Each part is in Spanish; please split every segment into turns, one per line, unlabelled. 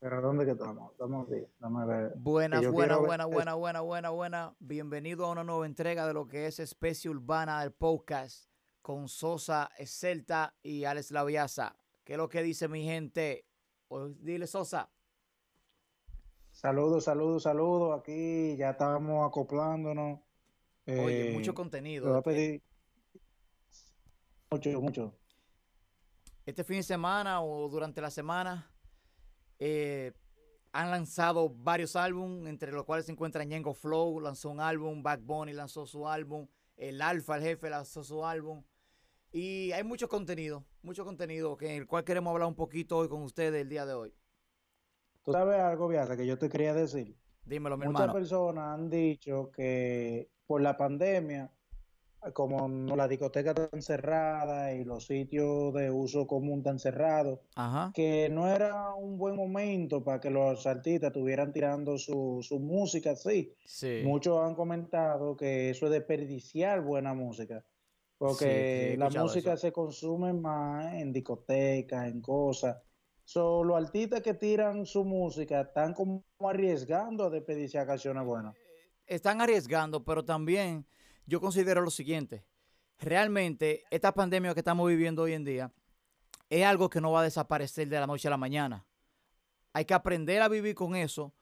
Pero ¿dónde que estamos? Estamos aquí. Dame ver.
Buenas,
Que yo
buena,
quiero ver
buena,
esto.
buena, buena, buena, buena. Bienvenido a una nueva entrega de lo que es Especie Urbana del podcast con Sosa Celta y Alex Laviasa. ¿Qué es lo que dice mi gente? Dile, Sosa.
Saludos, saludos, saludos. Aquí ya estamos acoplándonos.
Oye,
Eh,
mucho
Te voy
contenido.
a pedir mucho, mucho.
Este fin de semana o durante la semana eh, han lanzado varios álbumes, entre los cuales se encuentra Ñengo Flow, lanzó un álbum, Back Bunny lanzó su álbum, el Alfa, el jefe, lanzó su álbum. Y hay mucho contenido, mucho contenido, que el cual queremos hablar un poquito hoy con ustedes el día de hoy.
¿Tú sabes algo, Biasa, que yo te quería decir?
Dímelo, mi
Muchas
hermano.
personas han dicho que por la pandemia, como no- las discotecas están cerradas y los sitios de uso común están cerrados,
Ajá.
que no era un buen momento para que los artistas estuvieran tirando su, su música así.
Sí.
Muchos han comentado que eso es desperdiciar buena música,
sí,
porque la música
eso.
se consume más en discotecas, en cosas. So, los artistas que tiran su música están como arriesgando a desperdiciar canciones buenas.
Están arriesgando, pero también yo considero lo siguiente. Realmente, esta pandemia que estamos viviendo hoy en día es algo que no va a desaparecer de la noche a la mañana. Hay que aprender a vivir con eso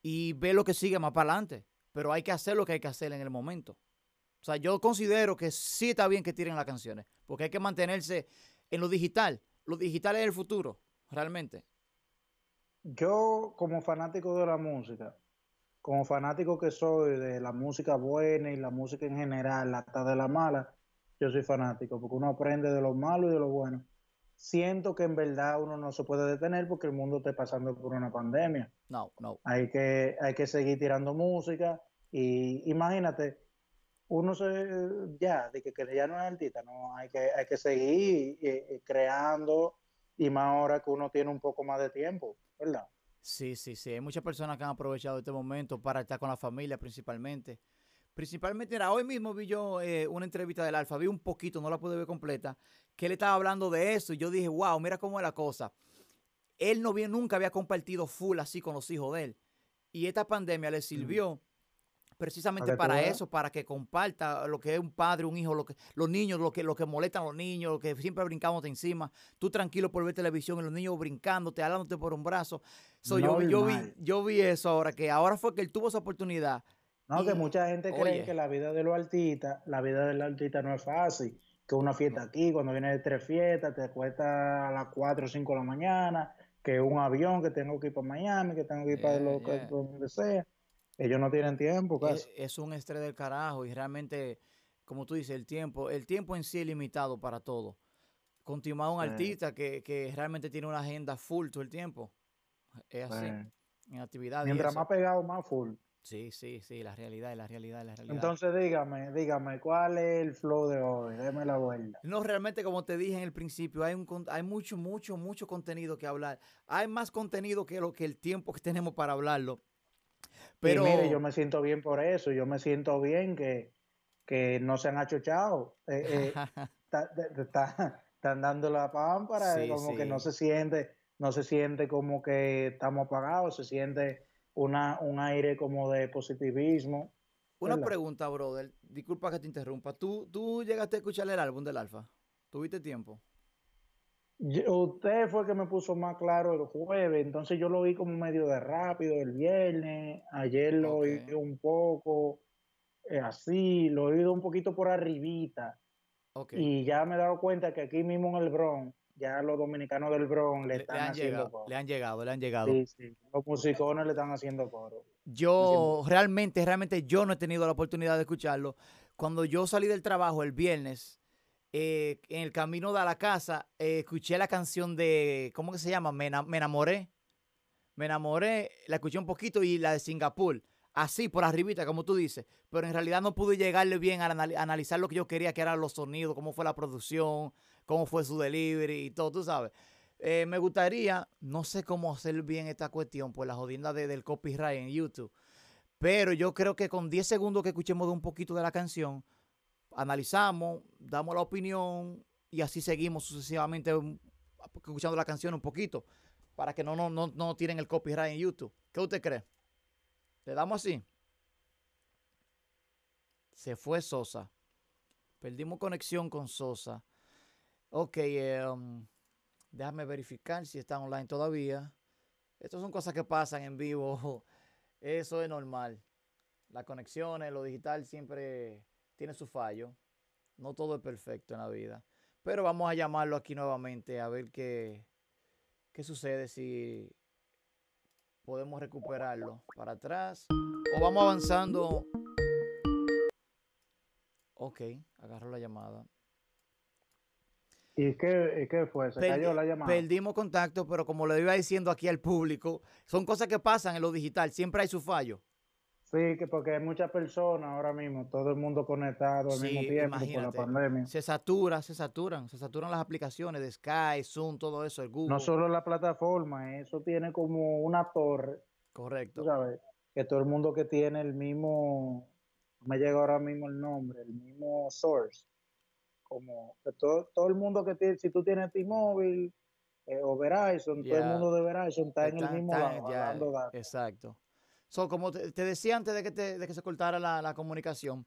y ver lo que sigue más para adelante. Pero hay que hacer lo que hay que hacer en el momento. O sea, yo considero que sí está bien que tiren las canciones, porque hay que mantenerse en lo digital. Lo digital es el futuro, realmente.
Yo, como fanático de la música, como fanático que soy de la música buena y la música en general, hasta de la mala, yo soy fanático, porque uno aprende de lo malo y de lo bueno. Siento que en verdad uno no se puede detener porque el mundo está pasando por una pandemia.
No, no.
Hay que, hay que seguir tirando música y imagínate, uno se, ya, de que, que ya no es artista, no, hay que, hay que seguir eh, eh, creando y más ahora que uno tiene un poco más de tiempo, ¿verdad?
Sí, sí, sí. Hay muchas personas que han aprovechado este momento para estar con la familia principalmente. Principalmente, mira, hoy mismo vi yo eh, una entrevista del Alfa, vi un poquito, no la pude ver completa, que él estaba hablando de eso y yo dije, wow, mira cómo es la cosa. Él no vi- nunca había compartido full así con los hijos de él. Y esta pandemia le sirvió precisamente
Para
eso, para que comparta lo que es un padre, un hijo, lo que, los niños, lo que, lo que molestan a los niños, lo que siempre brincamos de encima. Tú tranquilo por ver televisión y los niños brincándote, jalándote por un brazo. So, yo, vi- yo, vi, yo vi eso ahora, que ahora fue que él tuvo esa oportunidad.
No, que mucha gente
oye.
cree que la vida de los artistas, la vida del artista no es fácil, que una fiesta aquí, cuando viene de tres fiestas, te cuesta a las 4 o 5 de la mañana, que un avión, que tengo que ir para Miami, que tengo que ir para
Yeah,
lo,
yeah.
donde sea. Ellos no tienen tiempo
Es,
casi.
es un estrés del carajo y realmente, como tú dices, el tiempo, el tiempo en sí es limitado para todo. Continuar un artista que, que realmente tiene una agenda full todo el tiempo. Es así,
Eh,
en actividades
mientras más pegado, más full.
Sí, sí, sí, la realidad la realidad la realidad.
Entonces dígame, dígame, ¿cuál es el flow de hoy? Déme la vuelta.
No, realmente, como te dije en el principio, hay, un, hay mucho, mucho, mucho contenido que hablar. Hay más contenido que lo que el tiempo que tenemos para hablar Pero,
Y mire, yo me siento bien por eso, yo me siento bien que, que no se han achochado. Eh, eh, ta- ta- están dando la pámpara,
Sí,
como que no se siente, no se siente como que estamos apagados, se siente una, un aire como de positivismo.
una
¿verdad?
pregunta, brother. Disculpa que te interrumpa. ¿Tú, ¿Tú llegaste a escuchar el álbum del Alfa? ¿Tuviste tiempo?
Yo- usted fue el que me puso más claro el jueves, entonces yo lo vi como medio de rápido el viernes, ayer lo oí un poco eh, así, lo he oído un poquito por arribita. Y ya me he dado cuenta que aquí mismo en el Bronx, ya los dominicanos del Bronx le
Le, le
están
han
haciendo
llegado,
coro.
le han llegado, le han llegado.
Sí, sí, los musicones le están haciendo coro.
Yo realmente, realmente yo no he tenido la oportunidad de escucharlo. Cuando yo salí del trabajo el viernes, eh, en el camino de la casa, eh, escuché la canción de, ¿cómo que se llama? Me, ena- me enamoré. Me enamoré, la escuché un poquito y la de Singapur. Así, por arribita, como tú dices. Pero en realidad no pude llegarle bien a anali- analizar lo que yo quería, que eran los sonidos, cómo fue la producción, cómo fue su delivery y todo, tú sabes. Eh, me gustaría, no sé cómo hacer bien esta cuestión por la jodienda de- del copyright en YouTube. Pero yo creo que con 10 segundos que escuchemos de un poquito de la canción, analizamos, damos la opinión y así seguimos sucesivamente um, escuchando la canción un poquito. para que no, no, no, no tiren el copyright en YouTube. ¿Qué usted cree? ¿Le damos así? Se fue Sosa. Perdimos conexión con Sosa. Ok, eh, um, déjame verificar si está online todavía. Estas son cosas que pasan en vivo. Eso es normal. Las conexiones, lo digital siempre tiene su fallo. No todo es perfecto en la vida. Pero vamos a llamarlo aquí nuevamente a ver qué, qué sucede si podemos recuperarlo para atrás. O vamos avanzando. Ok, agarro la llamada.
¿Y qué, qué fue? ¿Se
Perdi-
cayó la llamada?
Perdimos contacto, pero como le iba diciendo aquí al público, son cosas que pasan en lo digital. Siempre hay su fallo.
Sí, que porque hay muchas personas ahora mismo, todo el mundo conectado al
Sí,
mismo tiempo por la pandemia.
Se satura, se saturan, se saturan las aplicaciones de Sky, Zoom, todo eso, el Google.
No solo la plataforma, eso tiene como una torre,
Correcto.
sabes, que todo el mundo que tiene el mismo, no me llega ahora mismo el nombre, el mismo source, como que todo, todo el mundo que tiene, si tú tienes T-Mobile eh, o Verizon, todo el mundo de Verizon está en el mismo lado, datos.
Exacto. So, como te, te decía antes de que, te- de que se cortara la, la comunicación,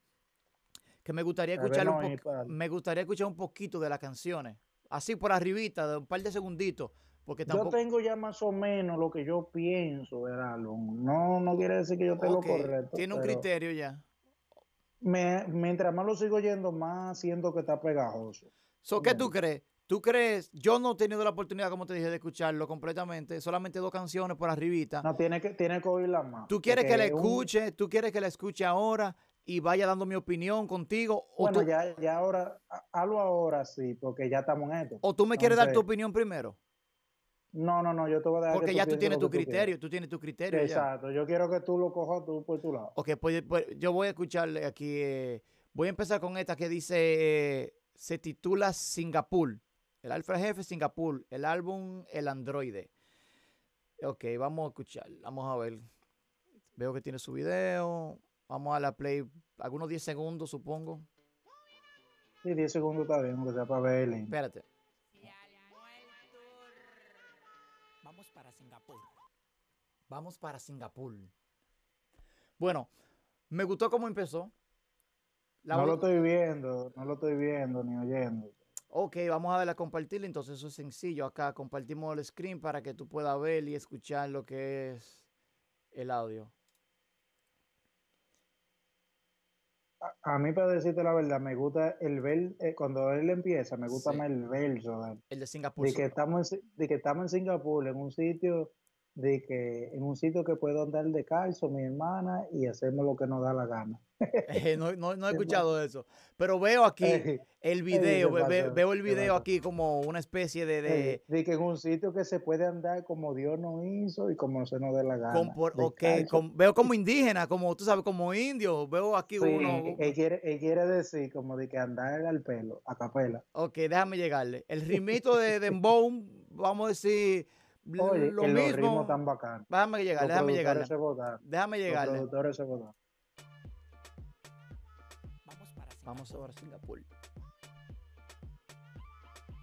que me gustaría escuchar un
no, para-
me gustaría escuchar un poquito de las canciones. Así por arribita, de un par de segunditos. Porque
Yo tengo ya más o menos lo que yo pienso álbum. No, no quiere decir que yo esté
Ok,
lo correcto.
Tiene un criterio ya.
me- mientras más lo sigo yendo, más siento que está pegajoso.
So, ¿Qué tú crees? ¿Tú crees? Yo no he tenido la oportunidad, como te dije, de escucharlo completamente. Solamente dos canciones por arribita.
No, tiene que, tiene que oírla más.
¿Tú quieres que la
un-
escuche? ¿Tú quieres que la escuche ahora y vaya dando mi opinión contigo? ¿O,
Bueno,
tú,
ya, ya ahora, ha- hazlo ahora sí, porque ya estamos en esto.
o tú me quieres dar tu opinión primero?
No, no, no, yo te voy a dejar
Porque
que
ya tú tienes tu
tú
criterio, tú tienes tu criterio ya.
Exacto, yo quiero que tú lo cojas tú por tu lado.
Ok, pues, pues, yo voy a escucharle aquí. eh, voy a empezar con esta que dice, eh, se titula Singapur. El Alfa Jefe Singapur. El álbum El Androide. Ok, vamos a escuchar. Vamos a ver. Veo que tiene su video. Vamos a la play. Algunos 10 segundos, supongo.
Sí, 10 segundos está bien, aunque sea para verle.
Espérate.
Vamos para Singapur.
Vamos para Singapur. Bueno, me gustó cómo empezó. La
No lo estoy viendo, no lo estoy viendo ni oyendo.
Ok, vamos a darle a compartir. Entonces eso es sencillo. Acá compartimos el screen para que tú puedas ver y escuchar lo que es el audio.
A, a mí, para decirte la verdad, me gusta el ver, eh, cuando él empieza, me gusta
Sí.
más el verso de.
El de Singapur.
de que estamos en, de que estamos en Singapur en un sitio de que en un sitio que puedo andar descalzo mi hermana y hacemos lo que nos da la gana
no, no- no he escuchado eso. Pero veo aquí
Eh,
el video. ve- ve-
pasó,
veo el video aquí como una especie de... de
eh, de que en un sitio que se puede andar como Dios nos hizo y como se nos dé la gana
con por- ok,
descalzo.
con- veo como indígena, como tú sabes, como indio. Veo aquí
Sí,
uno.
él quiere, él quiere decir como de que andar al pelo a capela
Ok, déjame llegarle. El ritmito de Dembow, vamos a decir
oye
lo
que los
mismo.
ritmos tan
Déjame
los
llegarle, déjame
votaron
Déjame
los
llegarle.
productores se votaron
Vamos
ahora a Singapur.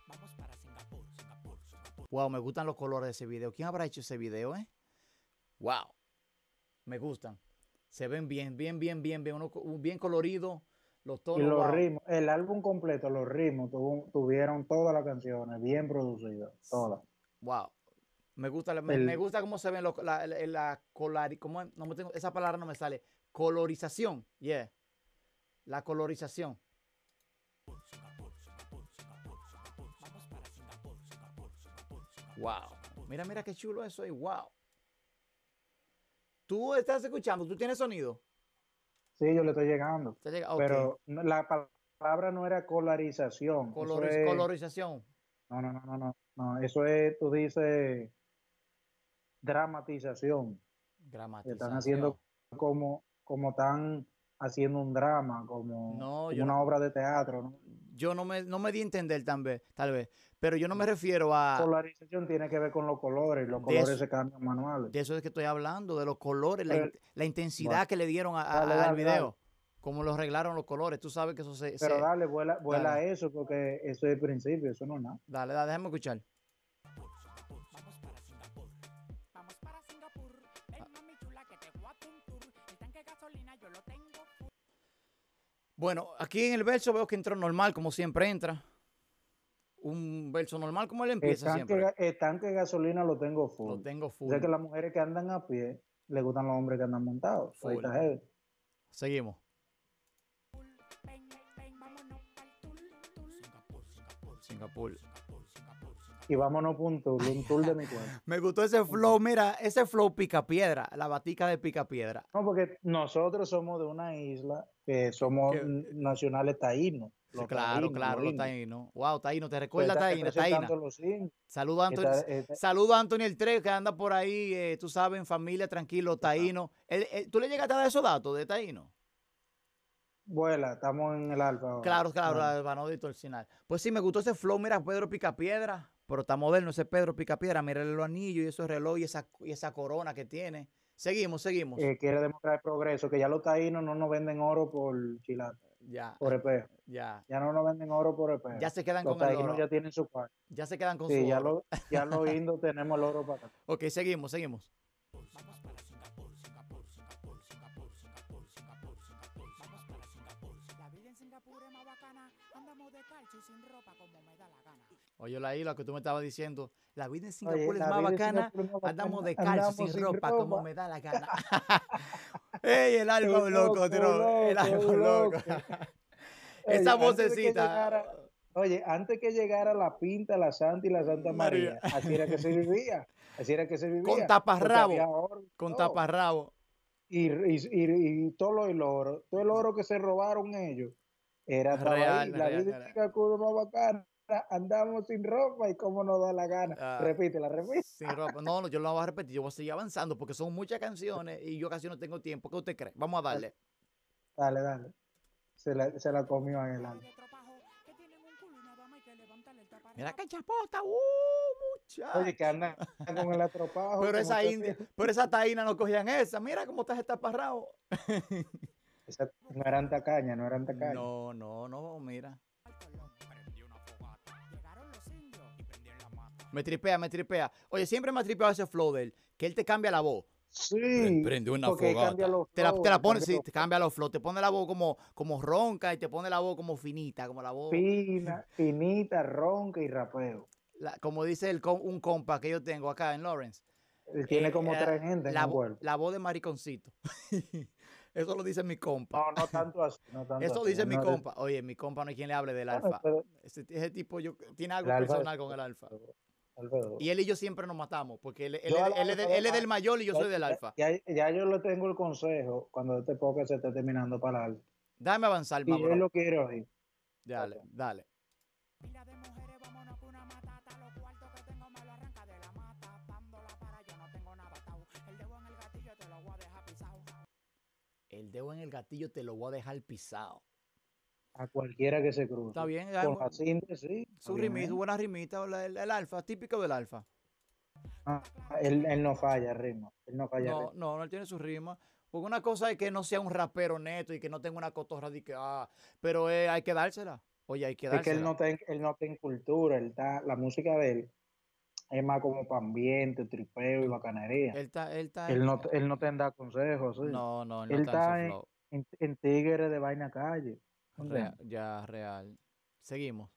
Vamos para Singapur, Singapur, Singapur.
Wow, me gustan los colores de ese video. ¿Quién habrá hecho ese video, eh? Wow. Me gustan. Se ven bien, bien, bien, bien, bien. Uno, bien colorido. Los
y
tonos.
los
wow.
ritmos el álbum completo los ritmos tuvo- tuvieron todas las canciones bien producidas todas
Wow. Me gusta, la- me,
El-
me gusta cómo se ven los- la, la, no me tengo, esa palabra no me sale. Colorización. Yeah. La colorización. Wow. Mira, mira qué chulo eso ahí. Wow. Tú estás escuchando, tú tienes sonido.
sí yo le estoy llegando
llega-
pero la palabra no era colarización eso
Coloriz-
es-
colorización.
no no no no no no eso es tú dices dramatización que
Gramatización.
están haciendo como como están haciendo un drama como,
No,
como
yo
una
no-
obra de teatro ¿no?
Yo no me, no me di a entender tal vez, tal vez. Pero yo no me refiero a...
polarización tiene que ver con los colores los colores
eso-
se cambian manuales
De eso es que estoy hablando, de los colores, la,
Pero-
la intensidad
bueno.
que le dieron a- a-
Dale,
al video.
dale.
Cómo lo arreglaron los colores. Tú sabes que eso se...
pero
se-
dale vuela vuela eso porque eso es el principio eso no es nada
dale, dale, déjame escuchar. Bueno, aquí en el verso veo que entró normal, como siempre entra. Un verso normal, como él
El
empieza
tanque,
siempre.
el tanque de gasolina lo tengo full.
Lo tengo
O
full.
sea que las mujeres que andan a pie le gustan los hombres que andan montados.
Full. Seguimos.
Singapur.
Y vámonos por un tour, un tour de mi cuerpo.
Me gustó ese flow, mira, ese flow pica piedra, la batica de pica piedra.
No, porque nosotros somos de una isla que somos nacionales taínos. Los
claro,
taínos,
claro,
los
taínos. Wow, taíno, ¿te
Que
recuerdas
están
taína? Saludo a Anthony.
Está- está-
Saludo a Anthony el 3 que anda por ahí, eh, tú sabes, en familia, tranquilo, taíno. ¿Tú le llegaste a dar esos datos de taíno?
Vuela, estamos en el alfa. ahora.
Claro, claro, la- para no distorsionar. Pues sí, me gustó ese flow, mira, Pedro Picapiedra, pero está moderno ese Pedro Picapiedra, mira los anillos y esos relojes y esa, y esa corona que tiene. Seguimos, seguimos.
eh, quiere demostrar el progreso, que ya los taínos no nos venden oro por chilata,
ya,
por espejo.
ya.
Ya no nos venden oro por espejo.
Ya se quedan
los
con el
taínos
oro.
ya tienen su cuarto.
Ya se quedan con
Sí,
su
ya,
oro.
lo, ya los indos tenemos el oro para acá.
Ok, seguimos, seguimos.
Andamos descalzos y sin ropa como me da la gana.
Oye, la isla que tú me estabas diciendo, la vida en
Oye,
Singapur es
la
más bacana,
es
andamos descalzos
andamos
sin, ropa, como me da la gana. ¡Ey, el
Qué
loco,
loco,
tro! El alma loco.
loco.
Esa
Oye, antes de que
vocecita.
llegara- Oye, antes que llegara la Pinta, la Santa y la Santa
María.
María, así era que se vivía. Así era que se vivía.
Con taparrabo,
oro
Con taparrabo.
Y, y, y, y todo el oro, todo el oro que se robaron ellos, era
Real,
ahí. La
real,
vida
real.
es más bacana. Andamos sin ropa y cómo nos da la gana.
Ah.
Repítela, repite.
Sin ropa. No, no, yo no la voy a repetir, yo voy a seguir avanzando porque son muchas canciones y yo casi no tengo tiempo. ¿Qué usted cree? Vamos a darle.
Dale, dale. Se la, se la comió en el alma.
Mira que chapota, uh, muchacho.
Oye, que anda con el atropajo.
Pero
como
esa india, pero esa taína no cogían esa. Mira cómo está ese taparrabo.
Esa- no eran tacañas, no eran tacañas.
No, no, no, mira.
Al Colón. Prendió una fogata. Llegaron los indios y prendieron la mata.
Me tripea, me tripea. Oye, siempre me ha tripeado ese flow de él, que él te cambia la voz.
Sí.
Prende una
porque él cambia
fogata.
los
Te la, te la pone,
cambia
sí,
los
te cambia los flows. Te pone la voz como, como ronca y te pone la voz como finita, como la voz.
Fina, finita, ronca y rapeo.
la- como dice el, un compa que yo tengo acá en Lawrence.
Él tiene
eh,
como
eh,
tres gente en
la,
el
vo-
cuerpo.
la voz de mariconcito. Eso lo dice mi compa.
No, no tanto así. No tanto
Eso
así,
dice mi compa. Oye, mi compa no hay quien le hable del alfa.
pero-
Ese, ese tipo yo, tiene algo personal con el alfa.
Alfredo,
Y él y yo siempre nos matamos, porque él, él
Yo
él es, del- es mayor y yo soy del alfa.
Ya, ya yo le tengo el consejo cuando este podcast se esté terminando para el alfa.
Dame avanzar,
Y
más,
él
bro.
lo quiere oír.
Dale, dale.
El dedo en el gatillo te lo voy a dejar pisado.
A
cualquiera que se cruce.
Está bien,
Con cinta, sí.
su rimita,
¿eh?
buena rimita, el, el alfa, típico del alfa.
Ah, él, él no falla, ritmo. Él no falla.
No, no, no él tiene su rima. Porque una cosa es que no sea un rapero neto y que no tenga una cotorra de que, ah, pero eh, hay que dársela. Oye, hay que
Es
dársela.
que él no, está, en- él no está en cultura. Él está, la música de él es más como para ambiente, tripeo y bacanería.
Él está, él está
Él no, él no te da consejos. sí.
No, no, él no
Él
está en
en-. En, tigre de vaina calle.
Ya, real. Seguimos.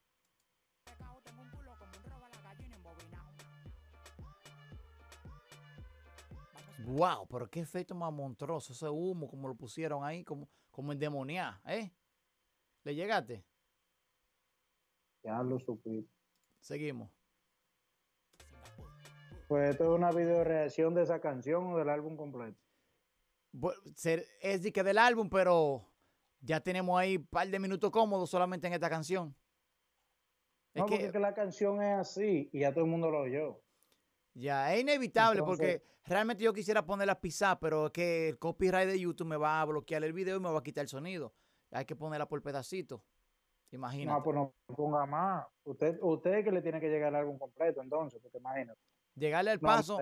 Wow, pero qué efecto más monstruoso. Ese humo, como lo pusieron ahí, como, como endemoniado, ¿eh? ¿Le llegaste?
Ya lo supiste.
Seguimos.
Pues esto es una video reacción de esa canción o del álbum completo.
Es de que del álbum, pero ya tenemos ahí un par de minutos cómodos solamente en esta canción. Es
No,
que
porque es que la canción es así y ya todo el mundo lo oyó.
ya es inevitable
Entonces-
porque realmente yo quisiera ponerla pisar, pero es que el copyright de YouTube me va a bloquear el video y me va a quitar el sonido. Hay que ponerla por pedacitos. Imagínate.
No, pues no ponga más. Usted, usted es que le tiene que llegar el álbum completo, entonces, porque imagínate.
Llegarle al paso.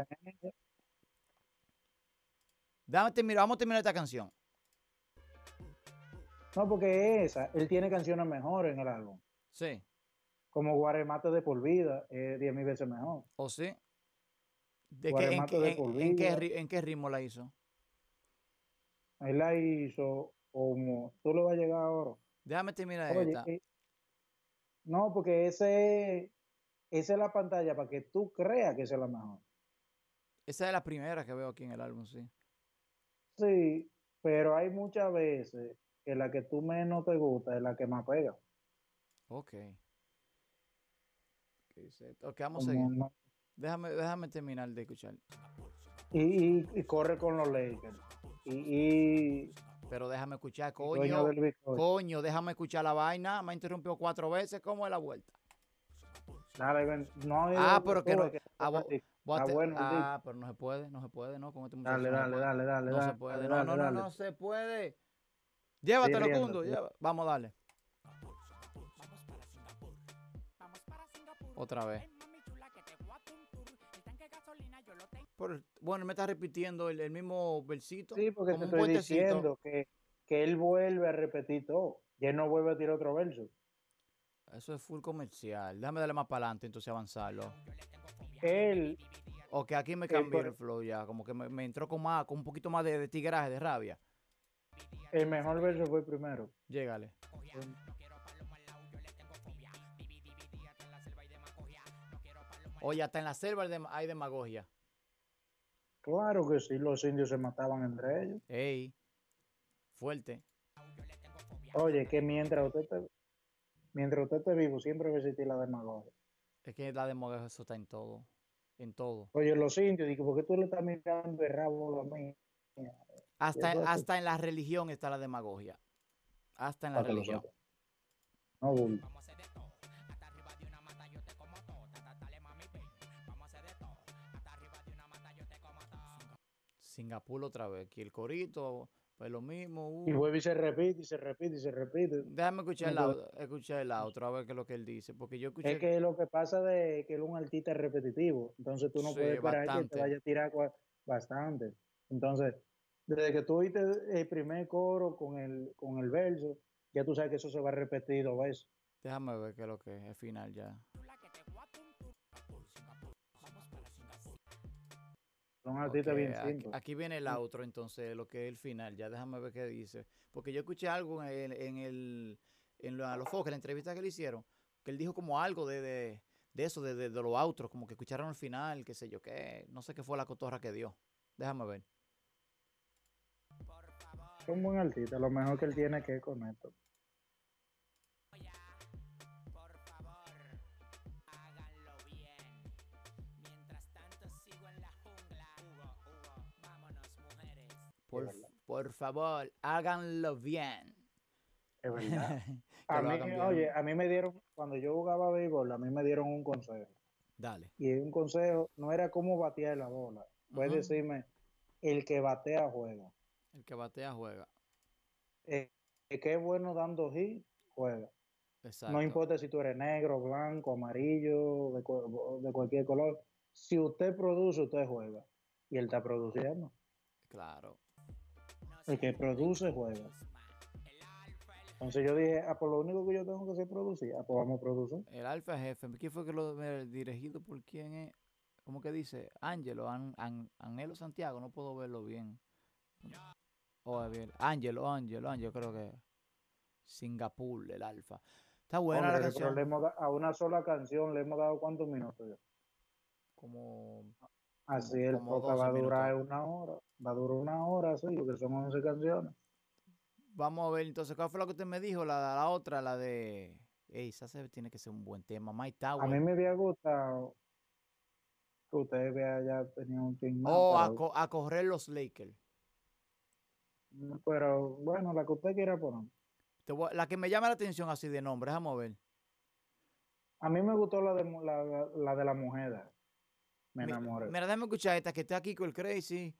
vamos a terminar esta canción.
No, porque esa, él tiene canciones mejores en el álbum.
Sí.
Como Guaremate de por vida, es 10 mil veces mejor.
¿O sí? ¿De en, qué-
de
en-
por
en qué,
vida.
en qué ritmo la hizo?
Él la hizo como, tú le vas a llegar ahora.
Déjame terminar
Oye,
esta.
eh, no, porque ese, esa es la pantalla para que tú creas que esa es la mejor.
Esa es la primera que veo aquí en el álbum, sí.
Sí, pero hay muchas veces que la que tú menos te gusta es la que más pega.
Ok. ¿Qué dice esto? Ok, vamos a seguir.
no-
Déjame, déjame terminar de escuchar.
y, y- y corre con los Lakers. Y, y
Pero déjame escuchar, coño. Coño, déjame escuchar la vaina. Me interrumpió cuatro veces. ¿Cómo es la vuelta?
Dale. No,
Ah, pero que no- ah,
Ah, bueno,
ah, pero no se puede, no se puede, ¿no? Con este muchacho
Dale, dale, dale, dale,
No
dale.
se puede.
dale,
No,
dale,
no, no,
dale.
no se puede. Llévatelo, Cundo. Vamos
Singapur.
Otra vez. Por- bueno, me está repitiendo el, el mismo versito.
Sí, porque te estoy diciendo que, que él vuelve a repetir todo. Y él no vuelve a tirar otro verso.
Eso es full comercial. Déjame darle más para adelante, entonces avanzarlo.
Él,
Ok, aquí me cambió el flow ya. Como que me, me entró con más, con un poquito más de, de tigraje, de rabia.
el mejor verso fue primero.
Llégale. Oye, hasta en la selva hay dem- hay demagogia.
Claro que sí, los indios se mataban entre ellos.
Ey, fuerte.
Oye, que mientras usted mientras usted esté vivo, siempre va a existir la demagogia.
Es que la demagogia eso está en todo. En todo.
Oye, los indios, digo, ¿por qué tú le estás mirando el rabo a mí?
Hasta, hasta en la religión está la demagogia. Hasta en la
lo
religión.
No, bull.
Vamos a hacer de todo. Hasta arriba de una mata yo te como todo. Tata, dale mami, ven. Vamos a hacer de todo. Hasta arriba de una mata yo te como todo.
Singapur otra vez. Aquí el corito, pues lo mismo. uh.
Y vuelve y se repite, y se repite, y se repite.
Déjame escuchar, la, escuchar la otra, a ver qué es lo que él dice. Porque yo escuché.
Es que lo que pasa de que él es un artista repetitivo, entonces tú no
Sí,
puedes esperar que
bastante.
te vaya a tirar bastante. Entonces, desde que tú oíste el primer coro con el, con el verso, ya tú sabes que eso se va a repetir dos veces.
Déjame ver qué es lo que es el final ya.
Son artistas bien
aquí,
simples.
aquí viene el outro, entonces, lo que es el final. Ya déjame ver qué dice. Porque yo escuché algo en el, en el, en los focos, en la entrevista que le hicieron, que él dijo como algo de, de, de eso, de, de, de los outros, como que escucharon el final, qué sé yo qué. No sé qué fue la cotorra que dio. Déjame ver.
Es un buen artista, lo mejor que él tiene que es con esto.
Por, favor, háganlo bien.
Es verdad. A mí, oye, a mí me dieron, cuando yo jugaba béisbol, a mí me dieron un consejo.
Dale.
Y un consejo no era cómo batear la bola,
Ujú.
decirme, el que batea juega.
El que batea juega.
Eh, el que es bueno dando hit, juega.
Exacto.
No importa si tú eres negro, blanco, amarillo, de cualquier color. Si usted produce, usted juega. Y él está produciendo.
Claro.
El que produce, juega. Entonces yo dije, ah, pues lo único que yo tengo que hacer es producir. Ah, pues vamos a producir.
El alfa jefe. ¿Quién fue que lo dirigido por quién es? ¿Cómo que dice? Ángelo, An, An- Angelo Santiago, no puedo verlo bien. Oh, bien. Ángelo, Ángelo, Ángelo, creo que. Singapur, el alfa. Está buena
Hombre, pero
canción.
le hemos da- a una sola canción le hemos dado cuántos minutos ya?
Como.
Así el podcast va a
12
durar una hora. Va a durar una hora, sí, porque son 11 canciones.
Vamos a ver entonces, ¿cuál fue lo que usted me dijo? La, la otra, la de. Ey, esa tiene que ser un buen tema. My Tower.
A mí me había gustado que ustedes vean ya tenía un más,
O
pero,
co- a correr los Lakers.
pero bueno, la que usted quiera poner.
La que me llama la atención así de nombre, déjame ver.
A mí me gustó la de, la- la de la mujer. Me enamoré.
Mira, déjame escuchar esta que está aquí con el Crazy,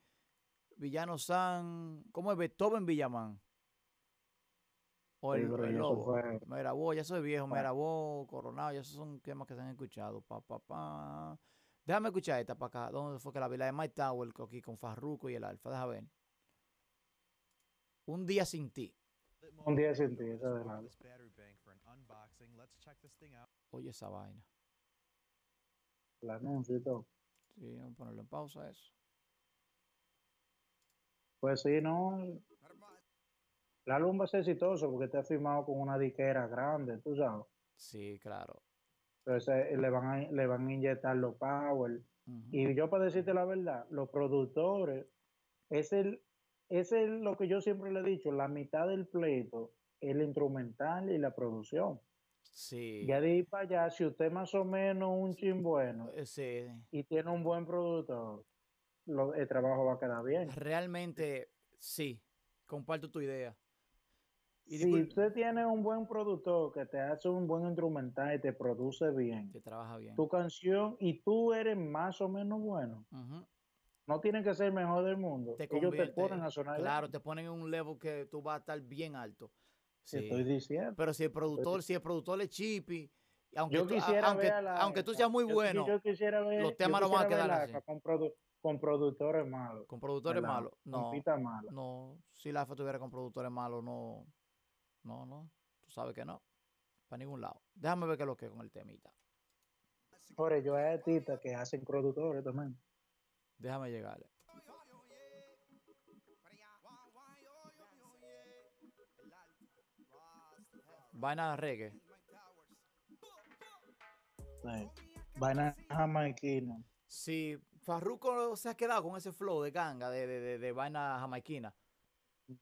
Villano San, ¿cómo es? Beethoven Villamán. O
Sí,
el,
pero
el lobo.
fue-
Mira vos, ya soy viejo, mira vos, Coronado, ya esos son temas que se han escuchado. Pa, pa, pa. Déjame escuchar esta para acá. ¿Dónde fue que la vi? La de Mike Tower aquí con Farruko y el Alfa. Déjame ver. Un día sin ti.
Un día sin ti, esa de la-.
Oye esa vaina.
el anuncio y todo.
Sí, vamos a ponerlo en pausa eso.
Pues sí, no. el álbum va a ser exitoso porque está firmado con una disquera grande, tú sabes.
Sí, claro.
Entonces eh, le van a, le van a inyectar los power. Y yo para decirte la verdad, los productores, es el, es el- lo que yo siempre le he dicho, la mitad del pleito es el instrumental y la producción.
Sí.
Ya de ahí para allá, si usted más o menos un chin bueno
Eh, sí.
y tiene un buen productor, lo- el trabajo va a quedar bien.
Realmente, sí. Comparto tu idea. Y
Si usted tiene un buen productor que te hace un buen instrumental y te produce bien
que trabaja bien.
tu canción y tú eres más o menos bueno, no tiene que ser el mejor del mundo.
Te
Ellos te ponen a sonar bien.
Claro, te ponen en un level que tú vas a estar bien alto. Sí.
estoy diciendo.
Pero si el productor, si el productor es chippy, y aunque,
Yo
tú, aunque,
la
aunque tú seas muy
yo-
bueno,
yo quisiera ver,
los temas no van a quedar así.
Con, produ- con productores malos.
con productores malos, no, no, si la AFA tuviera con productores malos, no, no, no, tú sabes que no, para ningún lado. Déjame ver qué es lo que es con el temita.
Por ello hay artistas que hacen productores también.
Déjame llegarle. Vaina reggae.
Sí. Vaina jamaiquina.
Si Farruko se ha quedado con ese flow de ganga, de, de, de, de vaina jamaiquina,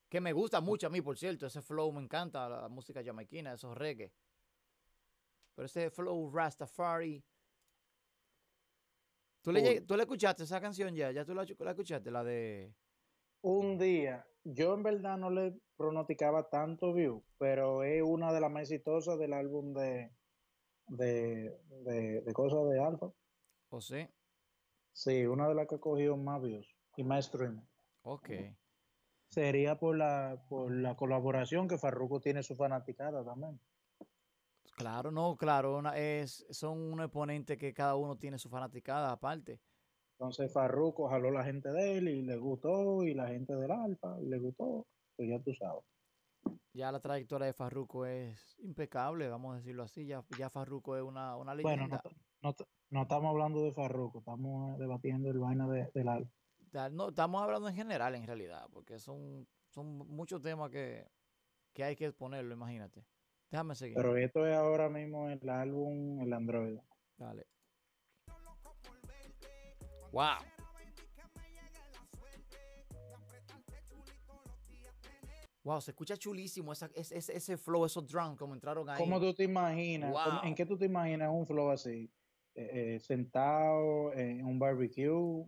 que me gusta mucho a mí, por cierto, ese flow me encanta, la música jamaiquina, esos reggae. Pero ese flow Rastafari. ¿Tú le, ¿Tú le escuchaste esa canción ya? ¿Ya tú la, la escuchaste? La de...
Un día, yo en verdad no le pronosticaba tanto view, pero es una de las más exitosas del álbum de, de, de, de cosas de Alfa.
¿O sí?
Sí, una de las que ha cogido más views y más streaming.
Ok.
Sería por la, por la colaboración que Farruko tiene su fanaticada también.
Claro, no, claro. una- es, son un exponente que cada uno tiene su fanaticada aparte.
Entonces Farruko jaló la gente de él y le gustó, y la gente del Alfa y le gustó, pues ya tú sabes.
Ya la trayectoria de Farruko es impecable, vamos a decirlo así. Ya, ya Farruko es una, una
Bueno, no,
leyenda.
ta- no, no estamos hablando de Farruko, estamos debatiendo el vaina de- del Alfa.
No, estamos hablando en general, en realidad, porque son, son muchos temas que, que hay que exponerlo, imagínate. Déjame seguir.
Pero esto es ahora mismo el álbum El Android.
Dale. Wow. Wow, se escucha chulísimo esa, ese, ese, flow, esos drums como entraron ahí.
¿Cómo tú te imaginas?
Wow.
¿En qué tú te imaginas un flow así? Eh, eh, sentado en un barbecue,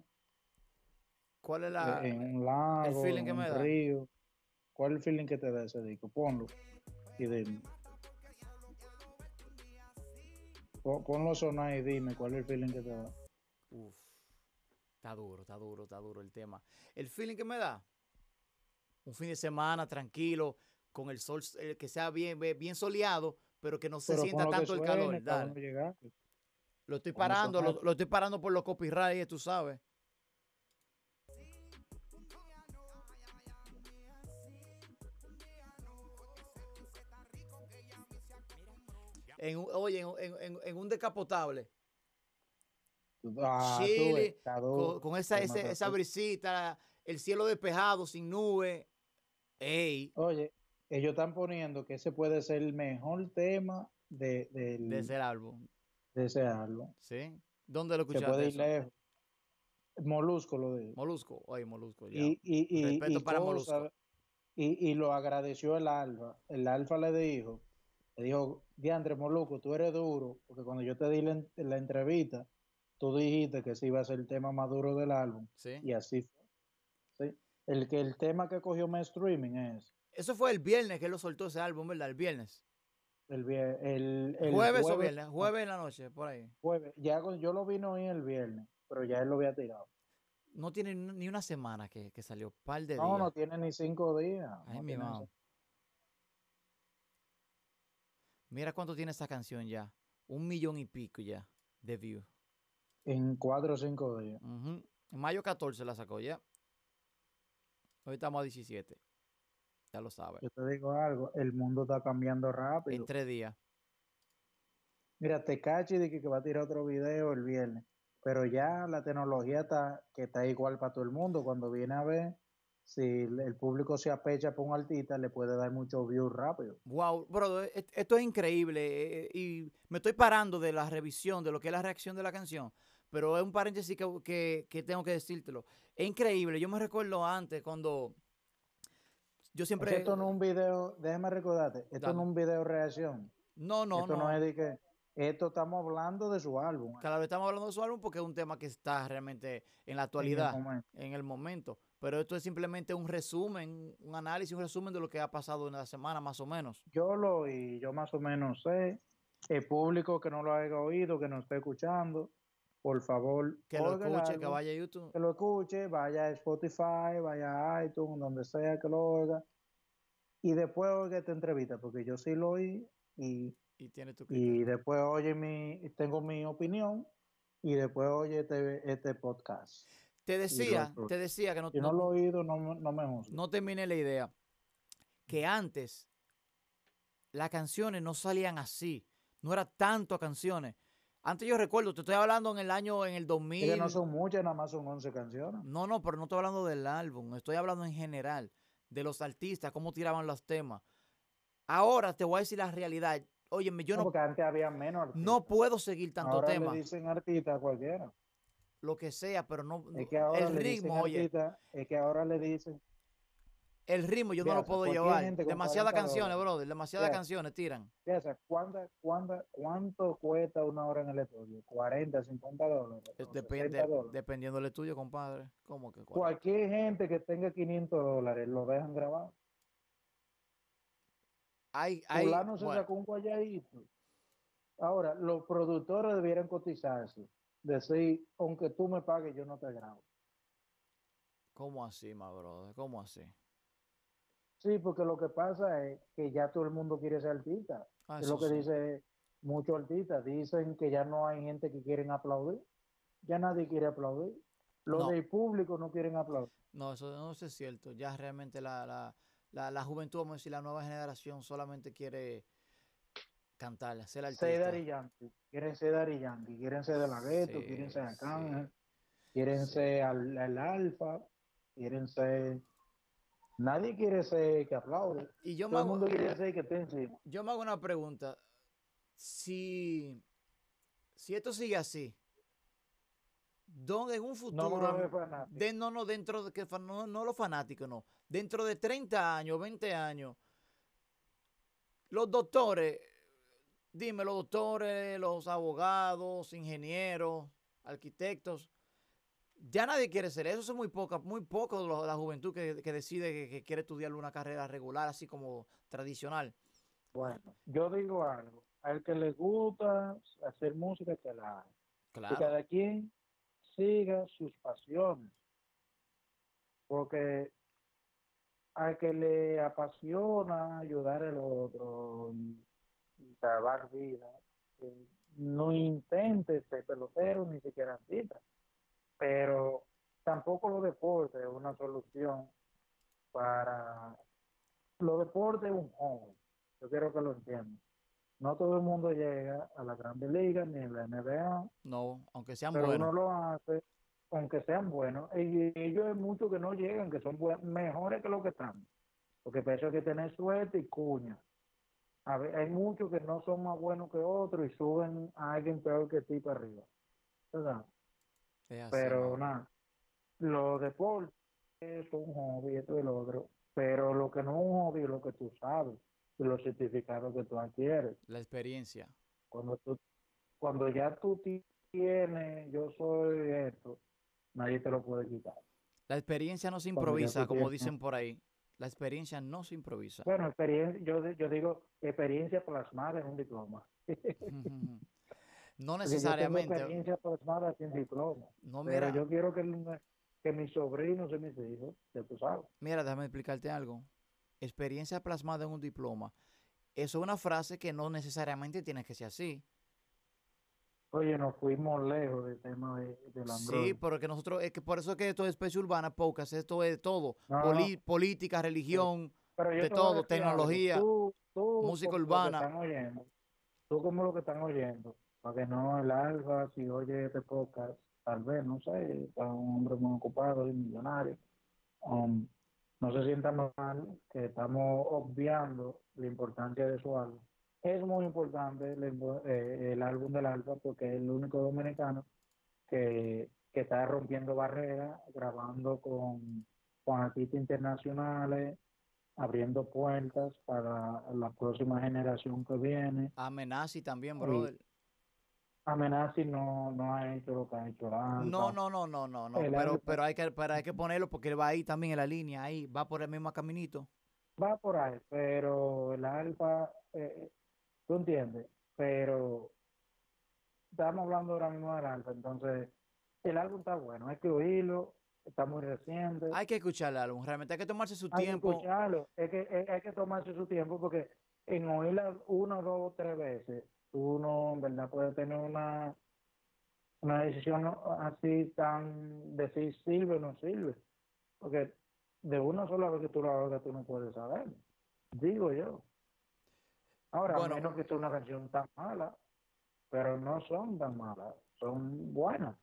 ¿Cuál es
eh,
la...?
en un lago,
feeling
en
que
un
me da.
río. ¿Cuál es el feeling que te da ese disco? Ponlo. Y dime. Pon- Ponlo a sonar y dime cuál es el feeling que te da.
Uf, está duro, está duro, está duro el tema. El feeling que me da, un fin de semana tranquilo, con el sol, eh, que sea bien, bien soleado, pero que no se
Pero
sienta tanto el calor. Dale. Lo estoy parando, lo, estoy parando por los copyrights, tú sabes. En, un- oye, en- en- en un decapotable,
Ah,
Chile, con, con esa,
se
ese- esa brisita, el cielo despejado, sin nube. Ey,
Oye, ellos están poniendo que ese puede ser el mejor tema de, del-
de ese álbum,
de ese álbum.
¿sí? ¿Dónde lo
Se puede
escuchaste
ir lejos. Molusco lo dijo.
Molusco, oye, Molusco, ya.
Y, y, y,
Respeto
y
para
cosa-
Molusco.
y, y lo agradeció el Alfa. El Alfa le dijo, le dijo, Diandre Molusco, tú eres duro, porque cuando yo te di la, la entrevista, tú dijiste que ese iba a ser el tema más duro del álbum.
¿Sí?
Y así fue. ¿sí? El, que, el tema que cogió más streaming es
Eso fue el viernes que él lo soltó ese álbum, ¿verdad? El viernes.
el, vie- el, el
jueves, o viernes, jueves en la noche, por ahí.
jueves. Ya con- yo lo vino hoy el viernes, pero ya él lo había tirado.
No tiene ni una semana que, que salió, par de
No,
días.
no tiene ni cinco días.
Ay,
no
mi mamá. Mira cuánto tiene esa canción ya. Un millón y pico ya de views.
En cuatro o cinco días.
Ujú. En mayo 14 la sacó ya. Hoy estamos a 17. Ya lo sabes.
Yo te digo algo, el mundo está cambiando rápido.
En tres días.
Mira, Tecachi dice que va a tirar otro video el viernes, pero ya la tecnología está que está igual para todo el mundo. Cuando viene a ver, si el público se apecha por un artista, le puede dar muchos views rápido.
Wow, brother, e- esto es increíble eh, y me estoy parando de la revisión de lo que es la reacción de la canción, pero es un paréntesis que, que- que tengo que decírtelo. Es increíble, yo me recuerdo antes cuando yo siempre...
esto no es un video, déjame recordarte, esto
Dale.
no es un video reacción.
No, no,
esto
no.
no es de que, esto estamos hablando de su álbum.
Claro, estamos hablando de su álbum porque es un tema que está realmente en la
en el
actualidad, en el momento. Pero esto es simplemente un resumen, un análisis, un resumen de lo que ha pasado en la semana, más o menos.
Yo lo oí, yo más o menos sé. El público que no lo haya oído, que nos esté escuchando, por favor,
Que lo escuche, que vaya a YouTube.
que lo escuche, vaya a Spotify, vaya a iTunes, donde sea que lo oiga, y después oiga esta entrevista, porque yo sí lo oí, y,
Y tiene tu criterio.
y después oye mi, tengo mi opinión, y después oye este, este podcast.
Te decía, te decía que no,
Si no
no-
lo he oído, no, no me juzgue.
no terminé la idea. Que antes las canciones no salían así. No era tanto canciones. Antes yo recuerdo, te estoy hablando en el año, en el
Es
2000.
que no son muchas, nada más son 11 canciones.
No, no, pero no estoy hablando del álbum, estoy hablando en general, de los artistas, cómo tiraban los temas. Ahora te voy a decir la realidad. Óyeme, yo
No,
no,
porque antes había menos artistas.
no puedo seguir tanto
ahora
tema,
le dicen artista a cualquiera.
lo que sea, pero no,
Es que ahora
el
le dicen
ritmo, oye,
artista, es que ahora le dicen,
el ritmo yo no lo puedo llevar. Demasiadas
40
canciones, brother, demasiadas canciones tiran.
¿cuánta- cuánta- ¿cuánto cuesta una hora en el estudio? 40, 50 dólares.
Eh, Depende,
60 dólares.
dependiendo del estudio, compadre. ¿Cómo que cuál?
Cualquier gente que tenga 500 dólares lo dejan grabar.
Hay, hay,
Fulano se
bueno,
sacó un guayadito. Ahora, los productores debieran cotizarse. Decir, aunque tú me pagues, yo no te grabo.
¿cómo así, ma brother? ¿Cómo así?
Sí, porque lo que pasa es que ya todo el mundo quiere ser artista.
Ah,
es lo que
sí.
dice muchos artistas. Dicen que ya no hay gente que quieren aplaudir. Ya nadie quiere aplaudir. Los
No.
del público no quieren aplaudir.
No, eso no es cierto. Ya realmente la, la, la, la juventud, vamos a decir, la nueva generación solamente quiere cantar, ser artista.
Daddy Yankee. Quieren ser Daddy Yankee. Quieren ser de la gueto.
Sí,
quieren ser
sí,
Arcángel. Quieren
sí.
ser al, al Alfa. Quieren ser... Nadie quiere ser que aplaude.
Y yo me,
Todo el
hago,
mundo quiere ser que esté encima.
yo me hago una pregunta. Si, si esto sigue así, ¿dónde en un futuro, de, no, no, dentro de que, no, no los fanáticos, no, dentro de 30 años, 20 años, los doctores, dime, los doctores, los abogados, ingenieros, arquitectos, ya nadie quiere ser eso, son muy poca, muy poco lo- la juventud que, que decide que, que quiere estudiar una carrera regular, así como tradicional.
Bueno, yo digo algo. Al que le gusta hacer música, que la haga. que
Claro,
cada quien siga sus pasiones. Porque al que le apasiona ayudar al otro salvar vidas, eh, no intente ser pelotero ni siquiera artista. Pero tampoco los deportes es una solución para... Los deportes es un hobby. Yo quiero que lo entiendan. No todo el mundo llega a la Grande Liga ni a la NBA
no, aunque sean
pero
buenos.
uno lo hace aunque sean buenos y ellos hay muchos que no llegan que son buen- mejores que los que están porque para eso hay que tener suerte y cuña a ver, hay muchos que no son más buenos que otros y suben a alguien peor que ti para arriba ¿verdad?
Es
pero nada los deportes son un hobby esto y lo otro pero lo que no es un hobby es lo que tú sabes y los certificados que tú adquieres
La experiencia.
cuando tú, cuando ya tú ti- tienes, yo soy esto, nadie te lo puede quitar.
La experiencia no se improvisa, como
tienes-
dicen por ahí. La experiencia no se improvisa.
Bueno, experiencia, yo, yo digo experiencia plasmada en un diploma.
No
Porque yo tengo
necesariamente.
experiencia plasmada sin diploma.
No,
pero
mira,
yo quiero que, el- que mis sobrinos y mis hijos, ya tú sabes.
mira, déjame explicarte algo. Experiencia plasmada en un diploma. Eso es una frase que no necesariamente tiene que ser así.
Oye, nos fuimos lejos del tema de, del
Sí,
Android.
porque nosotros, es que por eso es que esto es especie urbana, pocas, esto es todo.
No,
Poli- política, religión,
pero
de
te
todo,
decir
tecnología,
Tú- tú
música
que
urbana.
están oyendo, tú como lo que están oyendo, para que no el alfa, si oye este podcast, tal vez, no sé, está un hombre muy ocupado y millonario. um, no se sienta mal que estamos obviando la importancia de su álbum. Es muy importante el, eh, el álbum del Alfa porque es el único dominicano que, que está rompiendo barreras, grabando con, con artistas internacionales, abriendo puertas para la próxima generación que viene.
Amenazi también,
Sí. Amenazi no, no ha hecho lo que ha hecho Alfa.
No, no, no, no, no, no. Pero, pero hay que, pero hay que ponerlo porque él va ahí también en la línea, ahí, va por el mismo caminito.
va por ahí, pero el alfa, eh, tú entiendes, pero estamos hablando ahora mismo del alfa, entonces el álbum está bueno, hay que oírlo, está muy reciente,
Hay que escuchar el álbum, realmente hay que tomarse su
hay que
tiempo.
escucharlo, es que, es- hay que tomarse su tiempo porque en oírla una, dos o tres veces, tú no, en verdad, puedes tener una, una decisión así tan, decir sirve o no sirve, porque de una sola vez que tú la oigas tú no puedes saber, digo yo. Ahora,
Bueno.
a menos que sea una canción tan mala, pero no son tan malas, son buenas.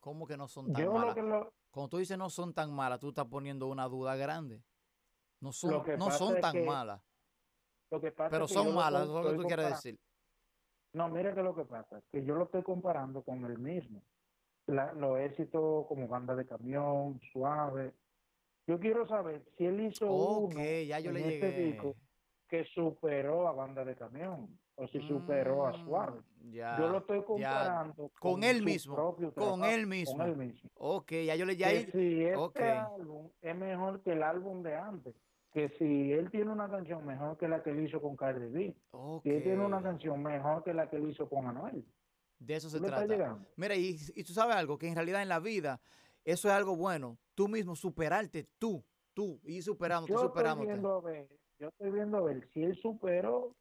¿Cómo que no son tan
Yo lo
malas?
lo,
Cuando tú dices no son tan malas, tú estás poniendo una duda grande. No son, no son tan
que
malas,
lo que pasa
pero
es que yo
son
lo
malas, es lo que tú quieres decir.
No, mira que lo que pasa, que yo lo estoy comparando con el mismo. La- los éxitos como banda de camión, suave. Yo quiero saber si él hizo
Ok,
uno
ya yo
en
le
este
llegué.
disco que superó a banda de camión o si superó a suave.
Mm, Ya,
yo lo estoy
ya.
comparando
Con él mismo,
propio
con
trabajo,
él mismo.
Con él mismo.
Ok, ya yo le ya
Que si este
ok.
álbum es mejor que el álbum de antes, que si él tiene una canción mejor que la que él hizo con Cardi B,
ok,
si él tiene una canción mejor que la que él hizo con Anuel.
de eso
¿Tú
se trata. Mira, y, y tú sabes algo, que en realidad en la vida eso es algo bueno. Tú mismo superarte, tú, tú, y superándote,
Yo ver, yo estoy viendo a ver si él superó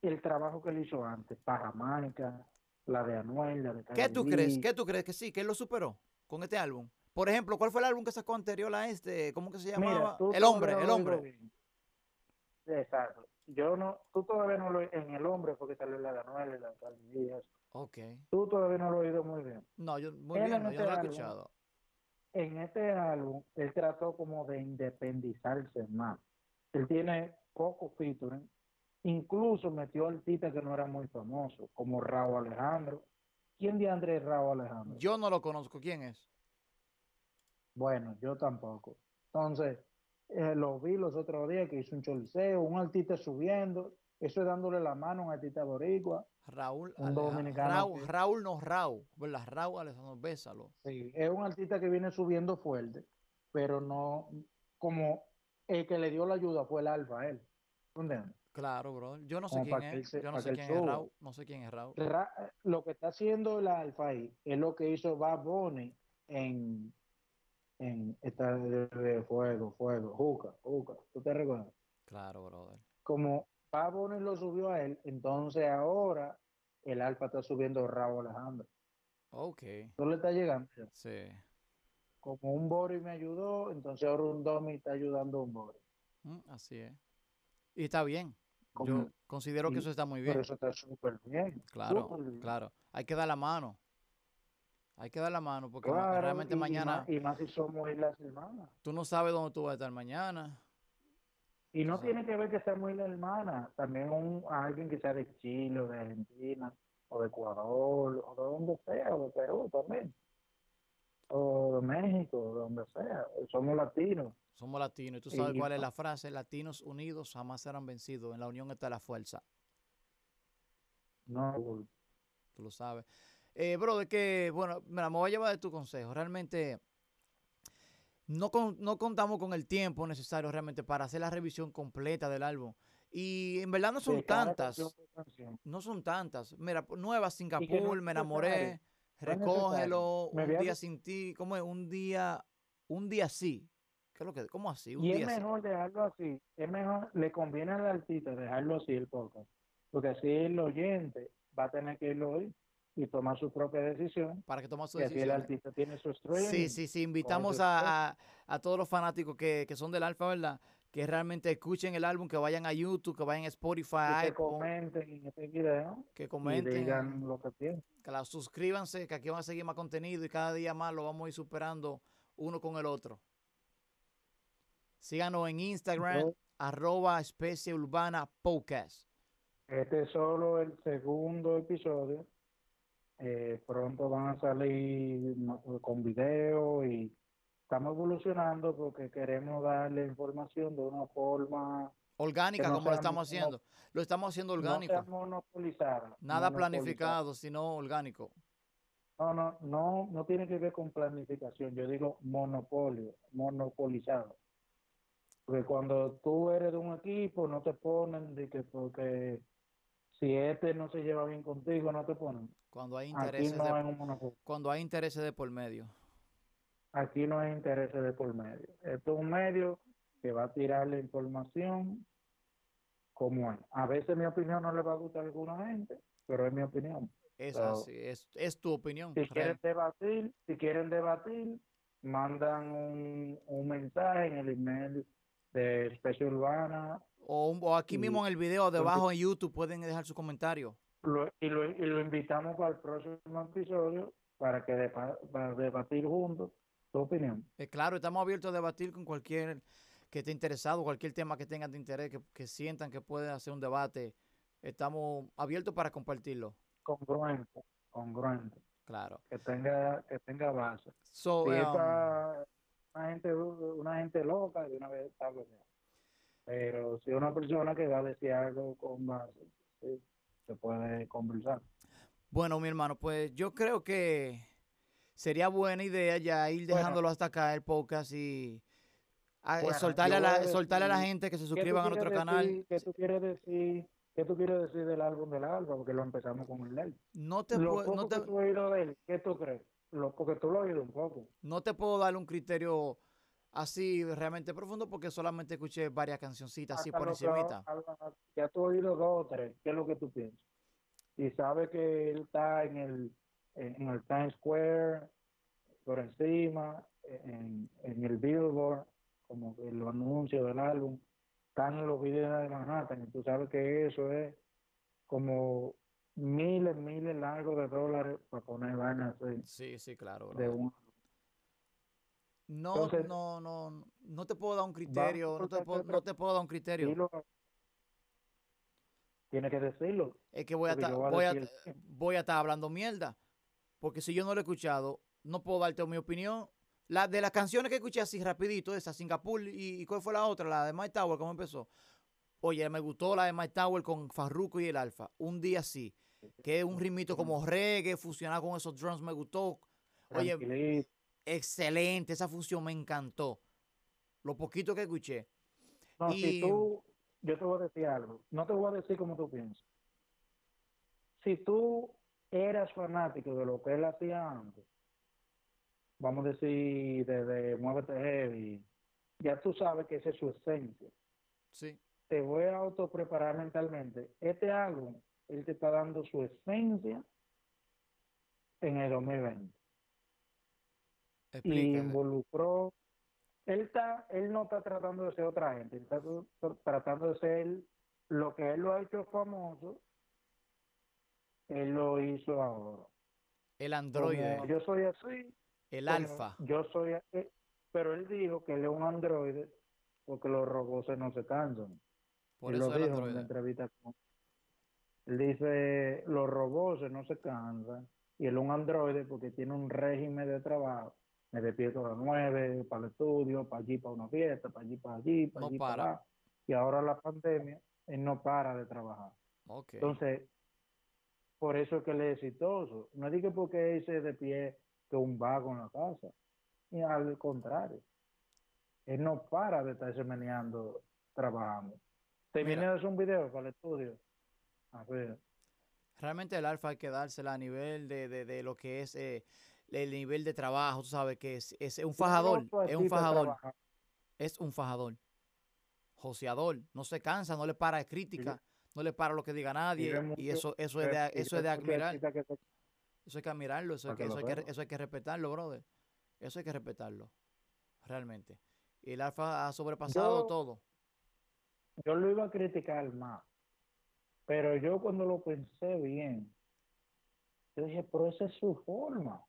el trabajo que él hizo antes, para Jamaica, la de Anuel, la de
¿Qué
Cardi
tú
B.
crees? ¿Qué tú crees que sí, que él lo superó con este álbum? Por ejemplo, ¿cuál fue el álbum que sacó anterior a este? ¿Cómo que se llamaba? el hombre, el hombre.
Exacto. Yo no, tú todavía no lo en el hombre porque salió la de Anuel y la eso.
Ok.
Tú todavía no lo has oído muy bien.
No, yo muy
Él
bien,
en
no, yo
este
no lo he escuchado.
En este álbum, él trató como de independizarse más. Él tiene poco featuring. Incluso metió artistas que no eran muy famosos, como Raúl Alejandro. ¿Quién de Andrés Raúl Alejandro?
Yo no lo conozco. ¿Quién es?
Bueno, yo tampoco. Entonces, eh, lo vi los otros días que hizo un choliseo, un artista subiendo, eso es dándole la mano a un artista boricua.
Raúl.
Un
Aleja-
dominicano
Raúl,
que-
Raúl no Raúl, ¿verdad? Raúl Alejandro, bésalo.
Sí, es un artista que viene subiendo fuerte, pero no como el que le dio la ayuda fue el Alfa él. ¿Tú entiendes?
Claro, bro. Yo no sé
Como
quién es.
se-
Yo no sé quién es. Raúl. No sé quién es Raúl.
Ra- Lo que está haciendo el Alfa ahí es lo que hizo Bad Bunny en, en esta de, Fuego, Fuego, Juca, Juca. ¿Tú te recuerdas?
Claro, brother.
Como Bunny lo subió a él, entonces ahora el Alfa está subiendo a Raúl Alejandro.
Ok.
¿Tú le está llegando?
Sí.
Como un Bori me ayudó, entonces ahora un Domi está ayudando a un Bori.
Mm, así es. Y está bien. Yo considero que eso está muy
Pero
bien.
eso está súper bien.
Claro,
súper bien.
claro. Hay que dar la mano. Hay que dar la mano porque
Claro,
realmente
y
mañana
más- y más si somos islas hermanas.
tú no sabes dónde tú vas a estar mañana.
Y no tiene que ver que seamos islas hermanas, también un, alguien que sea de Chile, o de Argentina, o de Ecuador, o de donde sea, o de Perú también, o de México, de donde sea, somos latinos.
Somos latinos. Y tú sabes
Y-
cuál es la frase. Latinos unidos jamás serán vencidos. En la unión está la fuerza.
No,
Tú lo sabes. Eh, bro, de que, bueno, me voy a llevar de tu consejo. Realmente no, con- no contamos con el tiempo necesario realmente para hacer la revisión completa del álbum. Y en verdad no son tantas. No son tantas. Mira, Nueva Singapur,
no
me enamoré, recógelo.
Me
un día sin ti, ¿cómo es? Un día, un día sí. ¿Qué es lo que, cómo así? Un
Y es
día
mejor dejarlo así, es mejor, le conviene al artista dejarlo así el podcast, porque así el oyente va a tener que irlo oír y tomar su propia decisión,
Para que tome su
y así el
decisión.
artista tiene su streaming.
Sí, sí, sí. Invitamos a, a- a todos los fanáticos que, que son del Alfa, ¿verdad? Que realmente escuchen el álbum, que vayan a YouTube, que vayan a Spotify,
y que comenten en este video
que
y
comenten,
digan lo que
que la suscríbanse, que aquí van a seguir más contenido y cada día más lo vamos a ir superando uno con el otro. Síganos en Instagram,
Yo-
arroba especie urbana podcast.
Este es solo el segundo episodio. Eh, pronto van a salir con video y estamos evolucionando porque queremos darle información de una forma
Orgánica,
no
como lo estamos haciendo. Lo estamos haciendo orgánico.
monopolizada.
Nada
monopolizada.
planificado, sino orgánico.
No, no, no, no tiene que ver con planificación. Yo digo monopolio, monopolizado. Porque cuando tú eres de un equipo, no te ponen de que porque si este no se lleva bien contigo, no te ponen.
Cuando hay intereses
no
de, cuando hay intereses de por medio.
Aquí no hay intereses de por medio. Esto es un medio que va a tirar la información como es. A veces mi opinión no le va a gustar a alguna gente, pero es mi opinión.
Es
So,
así, es, es tu opinión.
Si
real.
quieren debatir, si quieren debatir, mandan un, un mensaje en el email de Especie Urbana
O, o aquí
y-
mismo en el video debajo en YouTube pueden dejar su comentario.
lo- y, lo, y lo invitamos para el próximo episodio para que depa- para debatir juntos tu opinión.
Eh, claro, estamos abiertos a debatir con cualquier que esté interesado, cualquier tema que tengan de interés, que, que sientan que pueden hacer un debate. Estamos abiertos para compartirlo.
Congruente, congruente,
Claro.
que tenga, que tenga base.
So,
Si
um,
una gente, una gente loca, de una vez está bloqueado. Pero si es una persona que va a decir algo con base, sí, se puede conversar.
Bueno, mi hermano, pues yo creo que sería buena idea ya ir
Bueno.
dejándolo hasta acá el podcast y a-
Bueno,
soltarle, a la, soltarle a gente que se
¿Qué tú
suscriban a nuestro canal.
¿Qué tú quieres decir? ¿Qué tú quieres decir del álbum del Alba? Porque lo empezamos con el de él.
No te,
Lo
puedo,
poco
no, te,
que tú has oído de él, ¿qué tú crees? Lo, porque tú lo has oído un poco.
no te puedo dar un criterio así realmente profundo porque solamente escuché varias cancioncitas así por encimita.
Ya tú has oído dos o tres. ¿Qué es lo que tú piensas? Y sabes que él está en el, en, el Times Square, por encima, en, en el Billboard, como que los anuncios del álbum, están en los videos de Manhattan. Y tú sabes que eso es como miles, miles largos de dólares para poner vainas así
Sí, sí, claro.
de un
No,
Entonces,
no, no, no te puedo dar un criterio, no te, puedo, no te puedo dar un criterio.
Dilo. Tiene que decirlo.
Es que voy a estar,
voy a
voy a, estar hablando mierda. Porque si yo no lo he escuchado, no puedo darte mi opinión. La, de las canciones que escuché así rapidito, esa Singapur y, y ¿cuál fue la otra? La de Mike Tower, ¿cómo empezó? Oye, me gustó la de Mike Tower con Farruko y el Alfa. Un día sí. Que es un ritmito como reggae, fusionado con esos drums, me gustó. Oye,
Tranquilito.
Excelente, esa función me encantó. Lo poquito que escuché.
No,
Y-
si tú, yo te voy a decir algo, no te voy a decir como tú piensas. Si tú eras fanático de lo que él hacía antes, vamos a decir desde Muévete Heavy, ya tú sabes que esa es su esencia.
Sí.
Te voy a autopreparar mentalmente. Este álbum, él te está dando su esencia en el 2020. Y involucró él está él no está tratando de ser otra gente él está tr- tr- tratando de ser lo que él lo ha hecho famoso él lo hizo ahora
El
Como
androide,
yo soy así
el alfa.
yo soy así pero él dijo que él es un androide porque los robots no se cansan
Por
él
eso
lo
el
dijo en una
androide.
entrevista con- él dice los robots no se cansan y él es un androide porque tiene un régimen de trabajo me despierto a las nueve para el estudio para allí para una fiesta para allí para allí para
No
allí
para.
para. allá. y ahora la pandemia él no para de trabajar. Entonces por eso es que él es exitoso. No digo porque él se de pie que un vago en la casa. Y al contrario él no para de estarse meneando trabajando. Te
Mira.
viene a hacer un video para el estudio. A ver.
Realmente el alfa hay que dársela a nivel de, de, de lo que es eh, el nivel de trabajo, tú sabes que es, es un fajador, es un fajador, es un fajador. Joseador, no se cansa, no le para de crítica, no le para lo que diga nadie, y
mucho-
eso, eso es de,
y
eso es de admirar, eso hay que admirarlo, eso hay que, eso hay que, eso hay que respetarlo, brother. Eso hay que respetarlo, realmente. Y el alfa ha sobrepasado
Yo-
todo.
yo lo iba a criticar más pero yo cuando lo pensé bien yo dije pero esa es su forma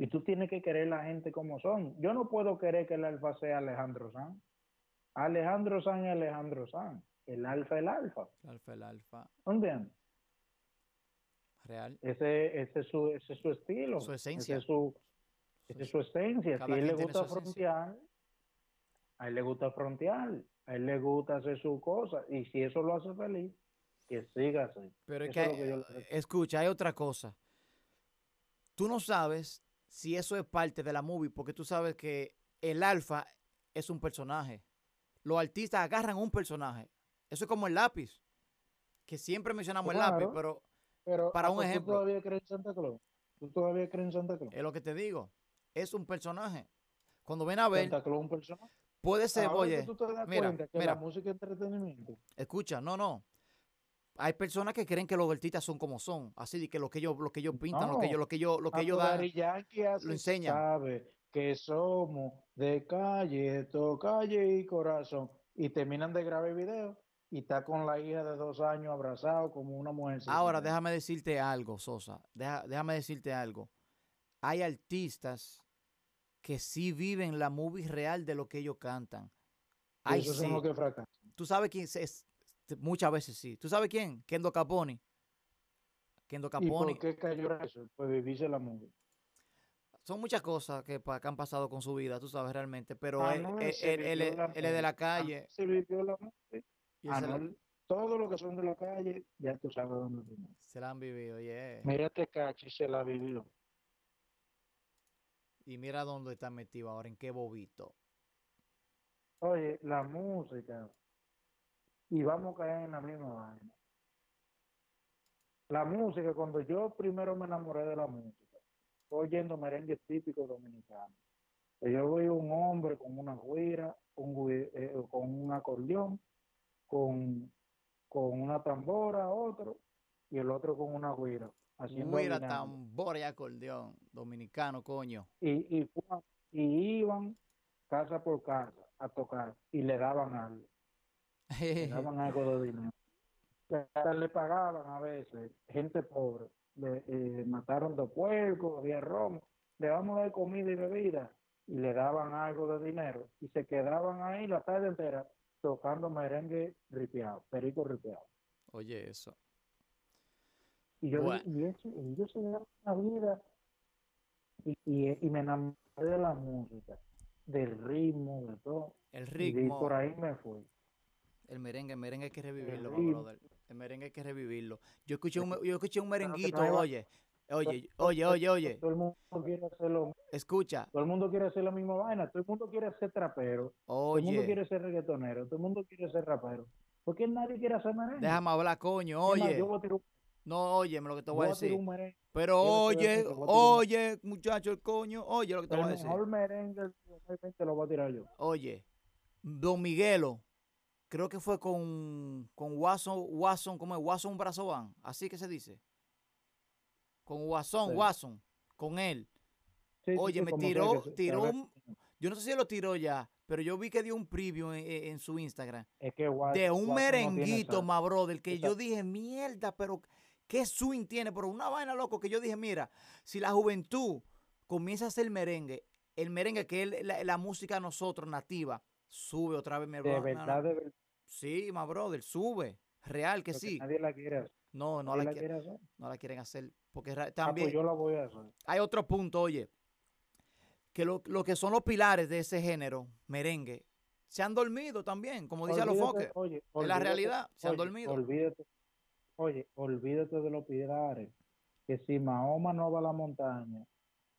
y tú tienes que querer la gente como son yo no puedo querer que el alfa sea Alejandro Sanz Alejandro Sanz es Alejandro Sanz. El alfa es el alfa.
El alfa, el alfa.
¿Entiendes?
Real.
Ese, ese, es su, ese es su estilo.
Su esencia.
Ese es su, esa es su esencia.
Cada
Si a él le gusta frontear, a él le gusta frontear, a él le gusta hacer su cosa. Y si eso lo hace feliz, que siga así.
Pero es que,
que yo
eh, escucha, hay otra cosa. Tú no sabes si eso es parte de la movie, porque tú sabes que el alfa es un personaje. Los artistas agarran un personaje. Eso es como el lápiz, que siempre mencionamos el lápiz, pero
Pero,
para
ah,
un
pues,
ejemplo.
¿Tú todavía crees en Santa Claus? ¿Tú todavía crees en Santa Claus?
es lo que te digo. Es un personaje. Cuando ven a ver,
Santa Claus un personaje.
puede ser,
Ahora
oye,
tú te das
mira,
cuenta que
mira.
la música es entretenimiento.
escucha, no, no. Hay personas que creen que los artistas son como son, así de que lo que ellos, lo que ellos pintan, lo que ellos, lo que ellos, lo que ellos dan.
Hace-
enseñan.
sabe que somos de calle, to calle y corazón. Y terminan de grabar video y está con la hija de dos años abrazado como una mujer.
Ahora, déjame decirte algo, Sosa. Deja- déjame decirte algo. Hay artistas que sí viven la movie real de lo que ellos cantan. Ay,
Esos
sí.
son los que fracasan.
¿Tú sabes quién es? Muchas veces sí. ¿Tú sabes quién? Kendo Caponi. Kendo
¿Y
Caponi.
por qué cayó eso? Pues vivirse la música.
Son muchas cosas que, que han pasado con su vida, tú sabes realmente. Pero él,
Anuel
él- él- él es- él es de la
música.
calle.
Se vivió la
y se, la,
Anuel, todo lo que son de la calle, ya tú sabes dónde viven.
se la han vivido, yeah.
Mírate, Cachi, se la vivió.
Y mira dónde está metido ahora, en qué bobito.
Oye, la música. Y vamos a caer en la misma vaina. La música, cuando yo primero me enamoré de la música, fue oyendo merengues típicos dominicanos. Que Yo veo un hombre con una guira, un eh, con un acordeón, con, con una tambora, otro, y el otro con una guira. Aguinaldo.
tambor y acordeón. Dominicano, coño.
y, y, y iban casa por casa a tocar y le daban algo. Le daban algo de dinero. Le pagaban a veces, gente pobre. Le eh, mataron dos puercos, había romo. Le vamos a dar comida y bebida y le daban algo de dinero. Y se quedaban ahí la tarde entera tocando merengue ripiado, perico ripiado.
Oye, eso.
Y yo
Bueno.
y eso, y dan la vida y, y, y me enamoré de la música, del ritmo, de todo.
El
Y
ritmo.
por ahí me fui.
El merengue, el merengue hay que revivirlo,
ritmo.
brother. El merengue hay que revivirlo. Yo escuché un, yo escuché un merenguito, oye. Oye, oye, oye, oye.
Todo el mundo quiere hacerlo,
Escucha.
todo el mundo quiere hacer la misma vaina, todo el mundo quiere ser trapero, todo el mundo
Oye.
quiere ser reggaetonero, todo el mundo quiere ser rapero. ¿Por qué nadie quiere hacer merengue?
Déjame hablar, coño.
Más,
Oye.
yo voy a tirar, un-
No, óyeme lo que te voy
voy
a decir. Pero oye, oye, muchacho, el coño. Oye lo que te voy a
el
decir.
mejor merengue 2020 lo voy a tirar yo.
Oye, Don Miguelo, creo que fue con, con Watson, Watson, ¿cómo es? Watson Brazoban, así que se dice. Con Watson,
Sí.
Watson, con él.
Sí,
Oye,
sí,
me tiró,
que
tiró un, yo no sé si lo tiró ya, pero yo vi que dio un preview en, en- su Instagram
Es que Watson-
de un
Watson no
merenguito,
sal.
ma brother, que yo dije, mierda, pero qué swing tiene, pero una vaina loco que yo dije, mira, si la juventud comienza a hacer merengue, el merengue que es la, la música de nosotros nativa, sube otra vez,
De
bro- no,
verdad,
no.
de verdad.
Sí, ma brother, sube. Real que
porque
sí.
Nadie la quiere hacer.
No, no
nadie
la,
la
quiere-
hacer.
no la quieren hacer. Porque ra-
Ah,
también
pues yo la voy a hacer.
hay otro punto, oye, que lo, lo que son los pilares de ese género, merengue, se han dormido también, como dice Alofoque.
oye,
Es la realidad, se han dormido.
Olvídate, oye, olvídate de los pilares. Que si Mahoma no va a la montaña,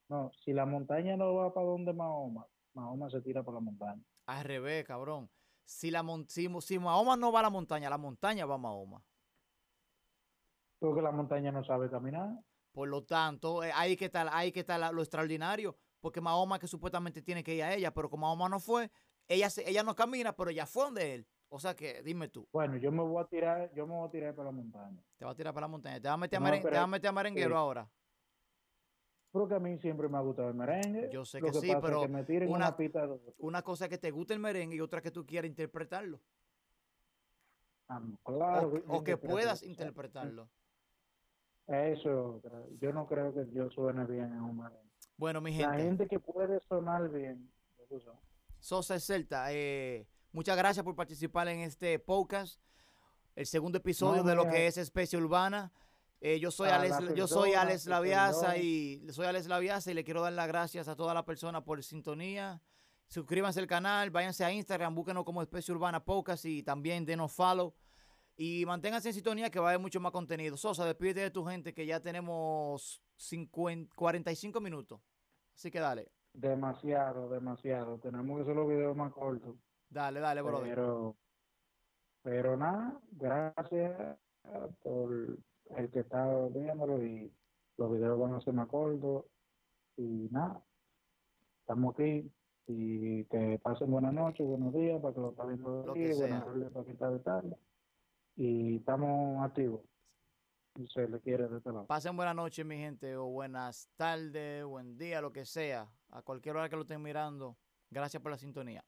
no, si la montaña no va para donde Mahoma, Mahoma se tira por la montaña.
Al revés, cabrón. Si, la si, si Mahoma no va a la montaña, la montaña va a Mahoma.
Porque la montaña no sabe caminar.
Por lo tanto, eh, ahí que está, ahí que está lo extraordinario. Porque Mahoma que supuestamente tiene que ir a ella, pero como Mahoma no fue, ella, ella no camina, pero ella fue donde él. O sea que, dime tú,
Bueno, yo me voy a tirar, yo me voy a tirar para la montaña.
te va a tirar para la montaña. Te va a meter, a,
No,
meren- te
pero-
va a, meter a merenguero
sí.
ahora.
Porque a mí siempre me ha gustado el merengue.
Yo sé que sí,
es
pero
que me tiren
una-
una pita de...
Una cosa es que te guste el merengue y otra que tú quieras interpretarlo.
Ah, claro,
o, que- o puedas interpretarlo.
Eso, yo no creo que yo suene bien en un merengue.
Bueno, mi
La
gente,
gente que puede sonar bien.
Sosa es Celta, eh, Muchas gracias por participar en este podcast, el segundo episodio
No,
de lo que es Especie Urbana. Eh, yo soy Alex,
la
yo soy
persona
Alex
perdón.
y soy Alex Laviasa y le quiero dar las gracias a todas las personas por sintonía. Suscríbanse al canal, váyanse a Instagram, búsquenos como Especie Urbana Podcast y también denos follow. Y manténganse en sintonía que va a haber mucho más contenido. Sosa, despídete de tu gente que ya tenemos 50, 45 minutos. Así que dale,
Demasiado, demasiado. Tenemos que hacer los videos más cortos.
dale, dale, brother.
Pero, pero nada, gracias por el que está viéndolo y los videos van a ser más cortos. Y nada, estamos aquí. Y que pasen buenas noches, buenos días para que lo estén viendo
Lo
día, buenas tardes para que está de tarde. Y estamos activos. Y se le quiere de este lado.
Pasen buenas noches, mi gente, o buenas tardes, buen día, lo que sea. A cualquier hora que lo estén mirando. Gracias por la sintonía.